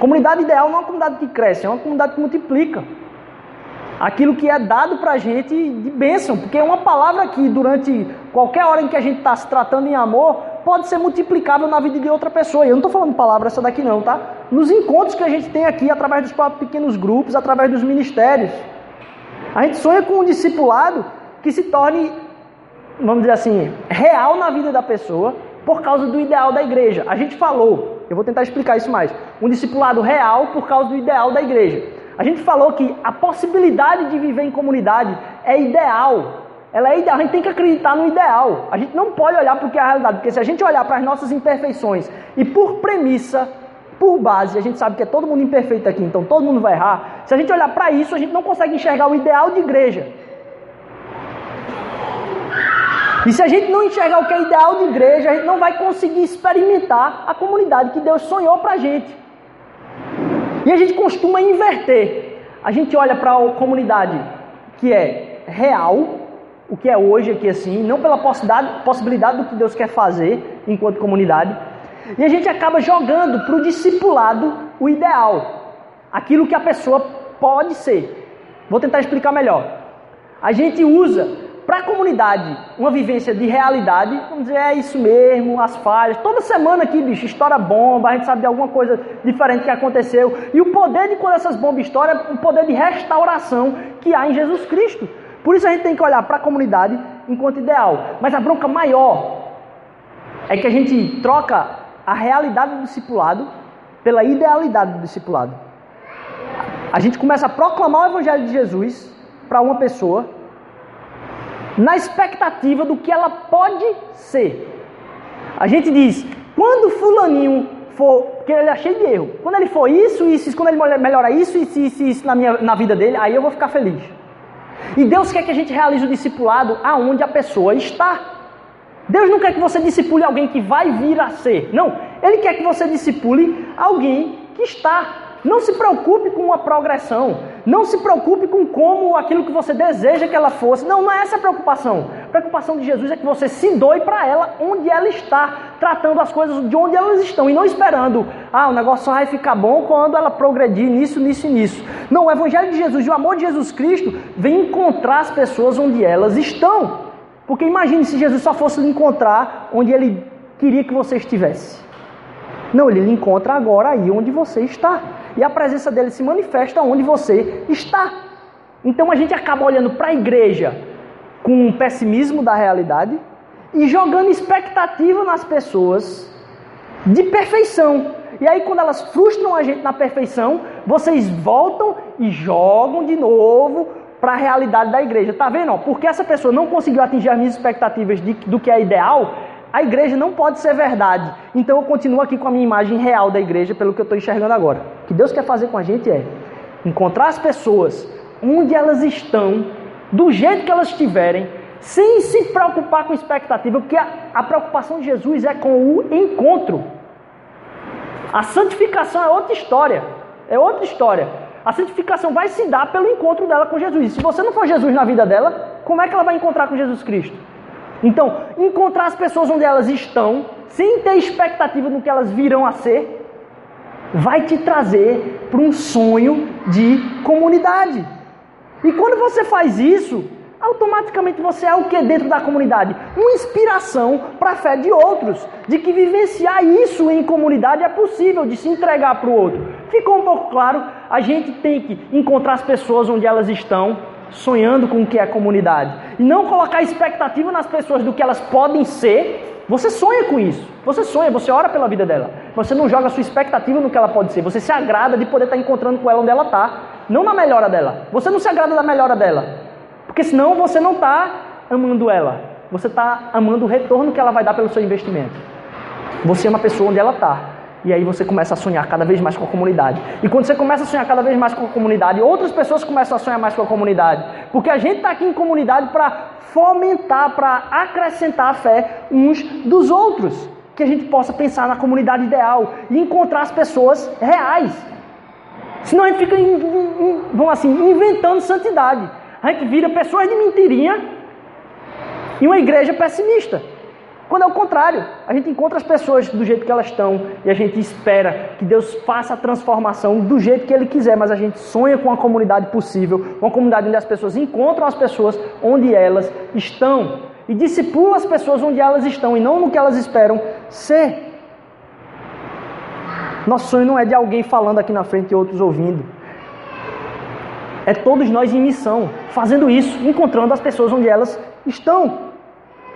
Comunidade ideal não é uma comunidade que cresce, é uma comunidade que multiplica aquilo que é dado para a gente de bênção, porque uma palavra que durante qualquer hora em que a gente está se tratando em amor pode ser multiplicável na vida de outra pessoa. E eu não estou falando palavra essa daqui não, tá? Nos encontros que a gente tem aqui, através dos próprios pequenos grupos, através dos ministérios, a gente sonha com um discipulado que se torne, vamos dizer assim, real na vida da pessoa por causa do ideal da igreja. A gente falou, eu vou tentar explicar isso mais, um discipulado real por causa do ideal da igreja. A gente falou que a possibilidade de viver em comunidade é ideal. Ela é a gente tem que acreditar no ideal. A gente não pode olhar para o que é a realidade, porque se a gente olhar para as nossas imperfeições e por premissa, por base, a gente sabe que é todo mundo imperfeito aqui, então todo mundo vai errar. Se a gente olhar para isso, a gente não consegue enxergar o ideal de igreja. E se a gente não enxergar o que é ideal de igreja, a gente não vai conseguir experimentar a comunidade que Deus sonhou para a gente. E a gente costuma inverter. A gente olha para a comunidade que é real, o que é hoje aqui assim, não pela possibilidade, do que Deus quer fazer enquanto comunidade. E a gente acaba jogando para o discipulado o ideal, aquilo que a pessoa pode ser. Vou tentar explicar melhor. A gente usa para a comunidade, uma vivência de realidade, vamos dizer, é isso mesmo, as falhas. Toda semana aqui, bicho, estoura bomba, a gente sabe de alguma coisa diferente que aconteceu. E o poder de quando essas bombas estouram é o poder de restauração que há em Jesus Cristo. Por isso a gente tem que olhar para a comunidade enquanto ideal. Mas a bronca maior é que a gente troca a realidade do discipulado pela idealidade do discipulado. A gente começa a proclamar o evangelho de Jesus para uma pessoa na expectativa do que ela pode ser. A gente diz, quando fulaninho for, porque ele é cheio de erro, quando ele for isso, isso, isso quando ele melhora isso, isso, isso, isso na, minha, na vida dele, aí eu vou ficar feliz. E Deus quer que a gente realize o discipulado aonde a pessoa está. Deus não quer que você discipule alguém que vai vir a ser. Não, Ele quer que você discipule alguém que está. Não se preocupe com a progressão. Não se preocupe com como aquilo que você deseja que ela fosse. Não, não é essa a preocupação. A preocupação de Jesus é que você se doe para ela onde ela está, tratando as coisas de onde elas estão e não esperando, ah, o negócio só vai ficar bom quando ela progredir nisso, nisso e nisso. Não, o Evangelho de Jesus o amor de Jesus Cristo vem encontrar as pessoas onde elas estão. Porque imagine se Jesus só fosse lhe encontrar onde ele queria que você estivesse. Não, ele lhe encontra agora aí onde você está e a presença dele se manifesta onde você está. Então a gente acaba olhando para a igreja com um pessimismo da realidade e jogando expectativa nas pessoas de perfeição. E aí, quando elas frustram a gente na perfeição, vocês voltam e jogam de novo para a realidade da igreja. Tá vendo? Porque essa pessoa não conseguiu atingir as minhas expectativas de, do que é ideal, a igreja não pode ser verdade. Então eu continuo aqui com a minha imagem real da igreja, pelo que eu estou enxergando agora. Que Deus quer fazer com a gente é encontrar as pessoas onde elas estão, do jeito que elas estiverem, sem se preocupar com expectativa, porque a, a preocupação de Jesus é com o encontro. A santificação é outra história. É outra história. A santificação vai se dar pelo encontro dela com Jesus. E se você não for Jesus na vida dela, como é que ela vai encontrar com Jesus Cristo? Então, encontrar as pessoas onde elas estão, sem ter expectativa no que elas virão a ser, vai te trazer para um sonho de comunidade. E quando você faz isso, automaticamente você é o que dentro da comunidade? Uma inspiração para a fé de outros, de que vivenciar isso em comunidade é possível, de se entregar para o outro. Ficou um pouco claro? A gente tem que encontrar as pessoas onde elas estão, sonhando com o que é comunidade. E não colocar expectativa nas pessoas do que elas podem ser. Você sonha com isso. Você sonha, você ora pela vida dela. Você não joga sua expectativa no que ela pode ser. Você se agrada de poder estar encontrando com ela onde ela está. Não na melhora dela. Você não se agrada da melhora dela. Porque senão você não está amando ela. Você está amando o retorno que ela vai dar pelo seu investimento. Você ama a pessoa onde ela está. E aí você começa a sonhar cada vez mais com a comunidade. E quando você começa a sonhar cada vez mais com a comunidade, outras pessoas começam a sonhar mais com a comunidade. Porque a gente está aqui em comunidade para fomentar, para acrescentar a fé uns dos outros. Que a gente possa pensar na comunidade ideal e encontrar as pessoas reais. Senão a gente fica, vamos assim, inventando santidade. A gente vira pessoas de mentirinha e uma igreja pessimista. Quando é o contrário, a gente encontra as pessoas do jeito que elas estão e a gente espera que Deus faça a transformação do jeito que Ele quiser, mas a gente sonha com uma comunidade possível, uma comunidade onde as pessoas encontram as pessoas onde elas estão e discipulam as pessoas onde elas estão e não no que elas esperam ser. Nosso sonho não é de alguém falando aqui na frente e outros ouvindo. É todos nós em missão, fazendo isso, encontrando as pessoas onde elas estão.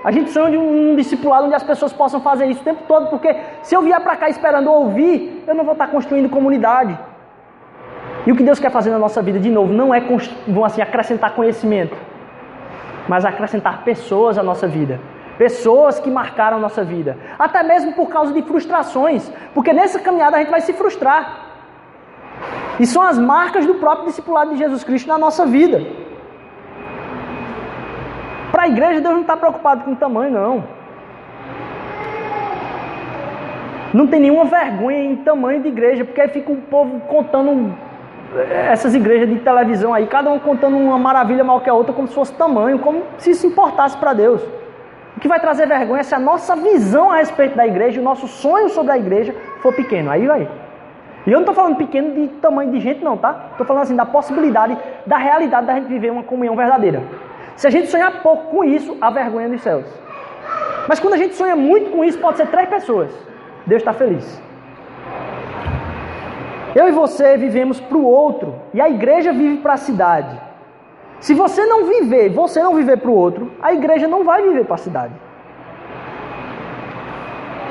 A gente sonha de um, discipulado onde as pessoas possam fazer isso o tempo todo, porque se eu vier para cá esperando ouvir, eu não vou estar construindo comunidade. E o que Deus quer fazer na nossa vida, de novo, não é assim, acrescentar conhecimento, mas acrescentar pessoas à nossa vida. Pessoas que marcaram a nossa vida. Até mesmo por causa de frustrações. Porque nessa caminhada a gente vai se frustrar. E são as marcas do próprio discipulado de Jesus Cristo na nossa vida. Para a igreja, Deus não está preocupado com o tamanho, não. Não tem nenhuma vergonha em tamanho de igreja, porque aí fica o povo contando eh, essas igrejas de televisão aí, cada um contando uma maravilha maior que a outra, como se fosse tamanho, como se se importasse para Deus. O que vai trazer vergonha é se a nossa visão a respeito da igreja, o nosso sonho sobre a igreja for pequeno. Aí vai. E eu não estou falando pequeno de tamanho de gente, não, tá? Estou falando assim da possibilidade, da realidade da gente viver uma comunhão verdadeira. Se a gente sonhar pouco com isso, a vergonha dos céus. Mas quando a gente sonha muito com isso, pode ser três pessoas. Deus está feliz. Eu e você vivemos para o outro e a igreja vive para a cidade. Se você não viver, você não viver para o outro, a igreja não vai viver para a cidade.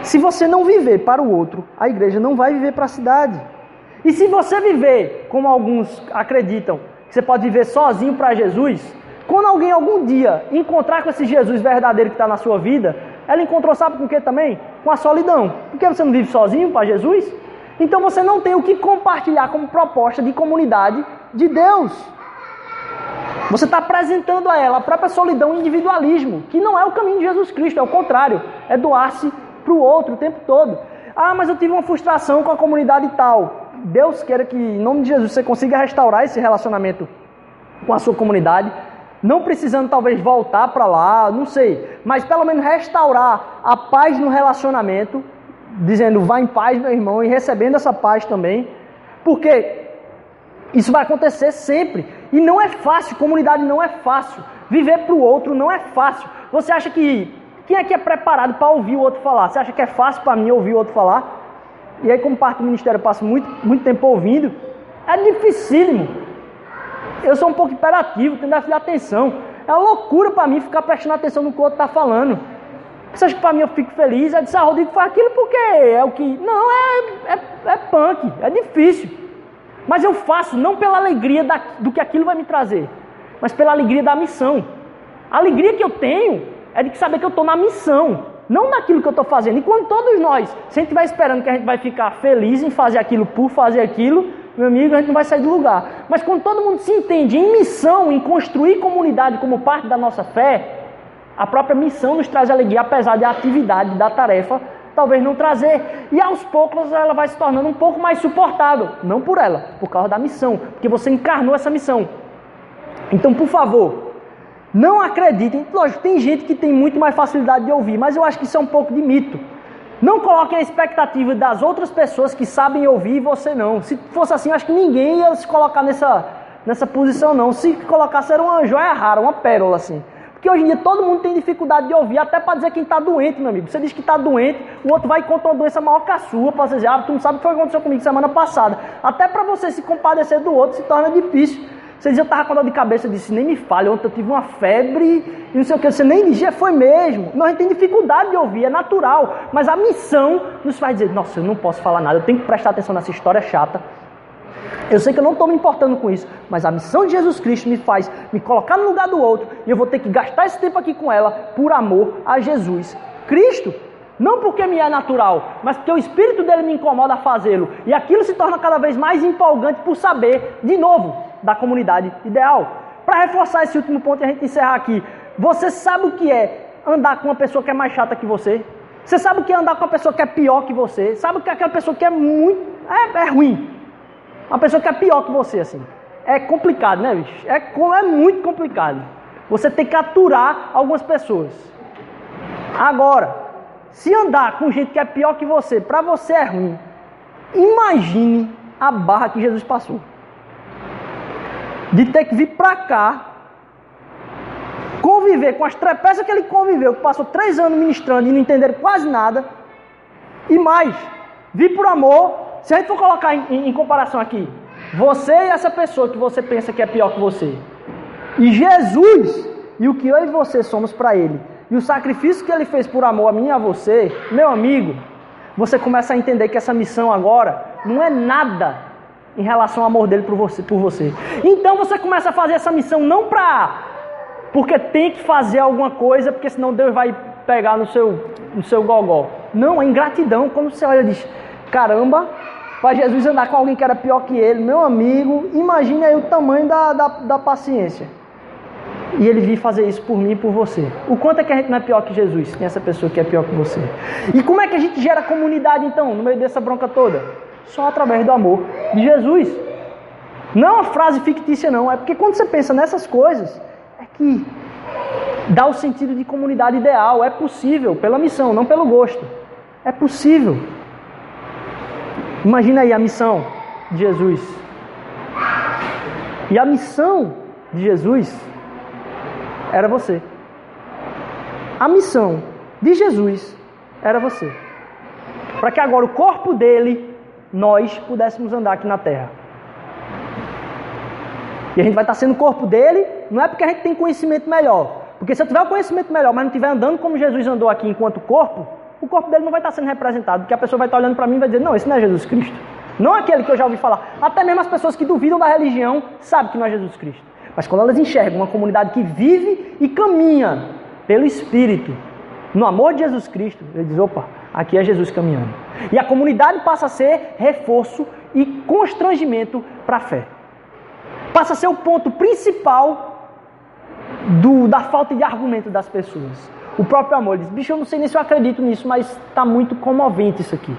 Se você não viver para o outro, a igreja não vai viver para a cidade. E se você viver, como alguns acreditam, que você pode viver sozinho para Jesus, quando alguém algum dia encontrar com esse Jesus verdadeiro que está na sua vida, ela encontrou, sabe com o que também? Com a solidão. Porque você não vive sozinho para Jesus? Então você não tem o que compartilhar como proposta de comunidade de Deus. Você está apresentando a ela a própria solidão e individualismo, que não é o caminho de Jesus Cristo, é o contrário, é doar-se para o outro o tempo todo. Ah, mas eu tive uma frustração com a comunidade tal. Deus queira que, em nome de Jesus, você consiga restaurar esse relacionamento com a sua comunidade não precisando talvez voltar para lá, não sei, mas pelo menos restaurar a paz no relacionamento, dizendo vá em paz, meu irmão, e recebendo essa paz também, porque isso vai acontecer sempre e não é fácil, comunidade não é fácil, viver para o outro não é fácil. Você acha que quem aqui é preparado para ouvir o outro falar? Você acha que é fácil para mim ouvir o outro falar? E aí, como parte do ministério, eu passo muito, muito tempo ouvindo. É dificílimo. Eu sou um pouco imperativo, tenho que dar atenção. É uma loucura para mim ficar prestando atenção no que o outro está falando. Você acha que para mim eu fico feliz? É dizer, ah, Rodrigo faz aquilo porque é o que. Não, é, é, é punk, é difícil. Mas eu faço não pela alegria da, do que aquilo vai me trazer, mas pela alegria da missão. A alegria que eu tenho é de saber que eu estou na missão. não naquilo que eu estou fazendo. E quando todos nós, se a gente estiver esperando que a gente vai ficar feliz em fazer aquilo por fazer aquilo, meu amigo, a gente não vai sair do lugar. Mas quando todo mundo se entende em missão, em construir comunidade como parte da nossa fé, a própria missão nos traz alegria, apesar da atividade, da tarefa, talvez não trazer. E aos poucos ela vai se tornando um pouco mais suportável. Não por ela, por causa da missão. Porque você encarnou essa missão. Então, por favor, não acreditem. Lógico, tem gente que tem muito mais facilidade de ouvir, mas eu acho que isso é um pouco de mito. Não coloquem a expectativa das outras pessoas que sabem ouvir e você não. Se fosse assim, acho que ninguém ia se colocar nessa, nessa posição, não. Se colocasse, era uma joia rara, uma pérola, assim. Porque hoje em dia todo mundo tem dificuldade de ouvir, até para dizer quem está doente, meu amigo. Você diz que está doente, o outro vai e conta uma doença maior que a sua, para dizer, ah, tu não sabe o que aconteceu comigo semana passada. Até para você se compadecer do outro se torna difícil. Você diz, eu estava com dor de cabeça, eu disse, nem me fale, ontem eu tive uma febre e não sei o que. Você nem dizia, foi mesmo. Nós temos dificuldade de ouvir, é natural. Mas a missão nos faz dizer, nossa, eu não posso falar nada, eu tenho que prestar atenção nessa história chata. Eu sei que eu não estou me importando com isso, mas a missão de Jesus Cristo me faz me colocar no lugar do outro e eu vou ter que gastar esse tempo aqui com ela por amor a Jesus Cristo. Não porque me é natural, mas porque o espírito dele me incomoda a fazê-lo. E aquilo se torna cada vez mais empolgante por saber, de novo, da comunidade ideal. Para reforçar esse último ponto e a gente encerrar aqui. Você sabe o que é andar com uma pessoa que é mais chata que você? Você sabe o que é andar com uma pessoa que é pior que você? Sabe o que é aquela pessoa que é muito. é, é ruim? Uma pessoa que é pior que você, assim. É complicado, né, bicho? É, é muito complicado. Você tem que aturar algumas pessoas. Agora, se andar com gente que é pior que você, para você é ruim, imagine a barra que Jesus passou. De ter que vir para cá, conviver com as trepeças que ele conviveu, que passou três anos ministrando e não entenderam quase nada, e mais, vir por amor se a gente for colocar em, em, em comparação aqui, você e essa pessoa que você pensa que é pior que você, e Jesus e o que eu e você somos para Ele, e o sacrifício que Ele fez por amor a mim e a você, meu amigo, você começa a entender que essa missão agora não é nada em relação ao amor dele por você, por você. Então você começa a fazer essa missão não para porque tem que fazer alguma coisa, porque senão Deus vai pegar no seu no seu gogó. Não, é ingratidão quando você olha e diz: "Caramba, para Jesus andar com alguém que era pior que ele, meu amigo, imagine aí o tamanho da, da, da paciência. E ele vir fazer isso por mim e por você. O quanto é que a gente não é pior que Jesus? Tem essa pessoa que é pior que você. E como é que a gente gera comunidade então, no meio dessa bronca toda? Só através do amor de Jesus. Não é uma frase fictícia, não. É porque quando você pensa nessas coisas, é que dá o sentido de comunidade ideal. É possível, pela missão, não pelo gosto. É possível. Imagina aí a missão de Jesus. E a missão de Jesus era você. A missão de Jesus era você. Para que agora o corpo dele, nós pudéssemos andar aqui na terra. E a gente vai estar sendo o corpo dele, não é porque a gente tem conhecimento melhor. Porque se eu tiver o conhecimento melhor, mas não estiver andando como Jesus andou aqui enquanto corpo, o corpo dele não vai estar sendo representado, porque a pessoa vai estar olhando para mim e vai dizer: Não, esse não é Jesus Cristo. Não aquele que eu já ouvi falar. Até mesmo as pessoas que duvidam da religião sabem que não é Jesus Cristo. Mas quando elas enxergam uma comunidade que vive e caminha pelo Espírito, no amor de Jesus Cristo, ele diz: opa, aqui é Jesus caminhando. E a comunidade passa a ser reforço e constrangimento para a fé. Passa a ser o ponto principal do, da falta de argumento das pessoas. O próprio amor diz: bicho, eu não sei nem se eu acredito nisso, mas está muito comovente isso aqui.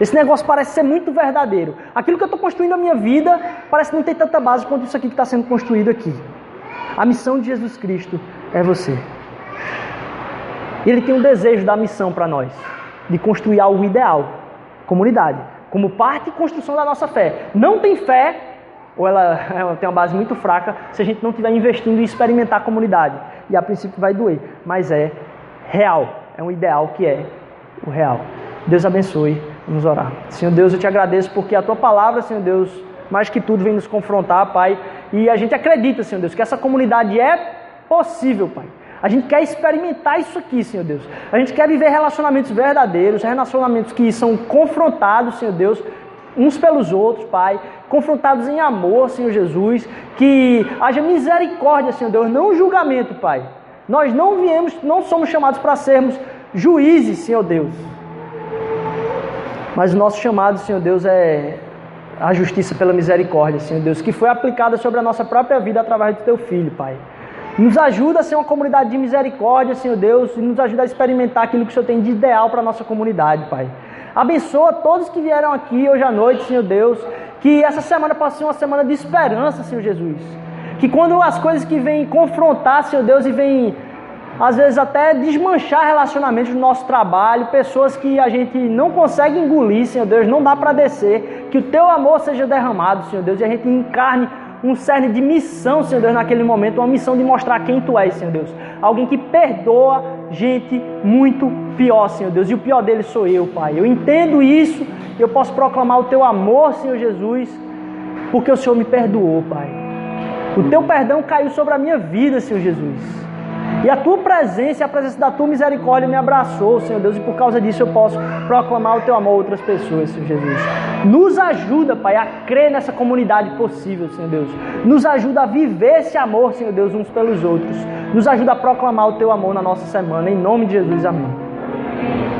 Esse negócio parece ser muito verdadeiro. Aquilo que eu estou construindo na minha vida parece não ter tanta base quanto isso aqui que está sendo construído aqui. A missão de Jesus Cristo é você. Ele tem um desejo da missão para nós, de construir algo ideal, comunidade, como parte e construção da nossa fé. Não tem fé, ou ela, ela tem uma base muito fraca, se a gente não estiver investindo em experimentar a comunidade. E a princípio vai doer, mas é real, é um ideal que é o real. Deus abençoe, vamos orar. Senhor Deus, eu te agradeço porque a tua palavra, Senhor Deus, mais que tudo vem nos confrontar, Pai, e a gente acredita, Senhor Deus, que essa comunidade é possível, Pai. A gente quer experimentar isso aqui, Senhor Deus. A gente quer viver relacionamentos verdadeiros, relacionamentos que são confrontados, Senhor Deus, uns pelos outros, Pai, confrontados em amor, Senhor Jesus, que haja misericórdia, Senhor Deus, não julgamento, Pai. Nós não viemos, não somos chamados para sermos juízes, Senhor Deus. Mas o nosso chamado, Senhor Deus, é a justiça pela misericórdia, Senhor Deus, que foi aplicada sobre a nossa própria vida através do Teu Filho, Pai. Nos ajuda a ser uma comunidade de misericórdia, Senhor Deus, e nos ajuda a experimentar aquilo que o Senhor tem de ideal para a nossa comunidade, Pai. Abençoa todos que vieram aqui hoje à noite, Senhor Deus, que essa semana possa ser uma semana de esperança, Senhor Jesus. Que quando as coisas que vêm confrontar, Senhor Deus, e vêm às vezes até desmanchar relacionamentos no nosso trabalho, pessoas que a gente não consegue engolir, Senhor Deus, não dá para descer, que o teu amor seja derramado, Senhor Deus, e a gente encarne um cerne de missão, Senhor Deus, naquele momento, uma missão de mostrar quem tu és, Senhor Deus. Alguém que perdoa gente muito pior, Senhor Deus, e o pior deles sou eu, Pai. Eu entendo isso, eu posso proclamar o teu amor, Senhor Jesus, porque o Senhor me perdoou, Pai. O teu perdão caiu sobre a minha vida, Senhor Jesus. E a tua presença a presença da tua misericórdia me abraçou, Senhor Deus, e por causa disso eu posso proclamar o teu amor a outras pessoas, Senhor Jesus. Nos ajuda, Pai, a crer nessa comunidade possível, Senhor Deus. Nos ajuda a viver esse amor, Senhor Deus, uns pelos outros. Nos ajuda a proclamar o teu amor na nossa semana, em nome de Jesus, amém.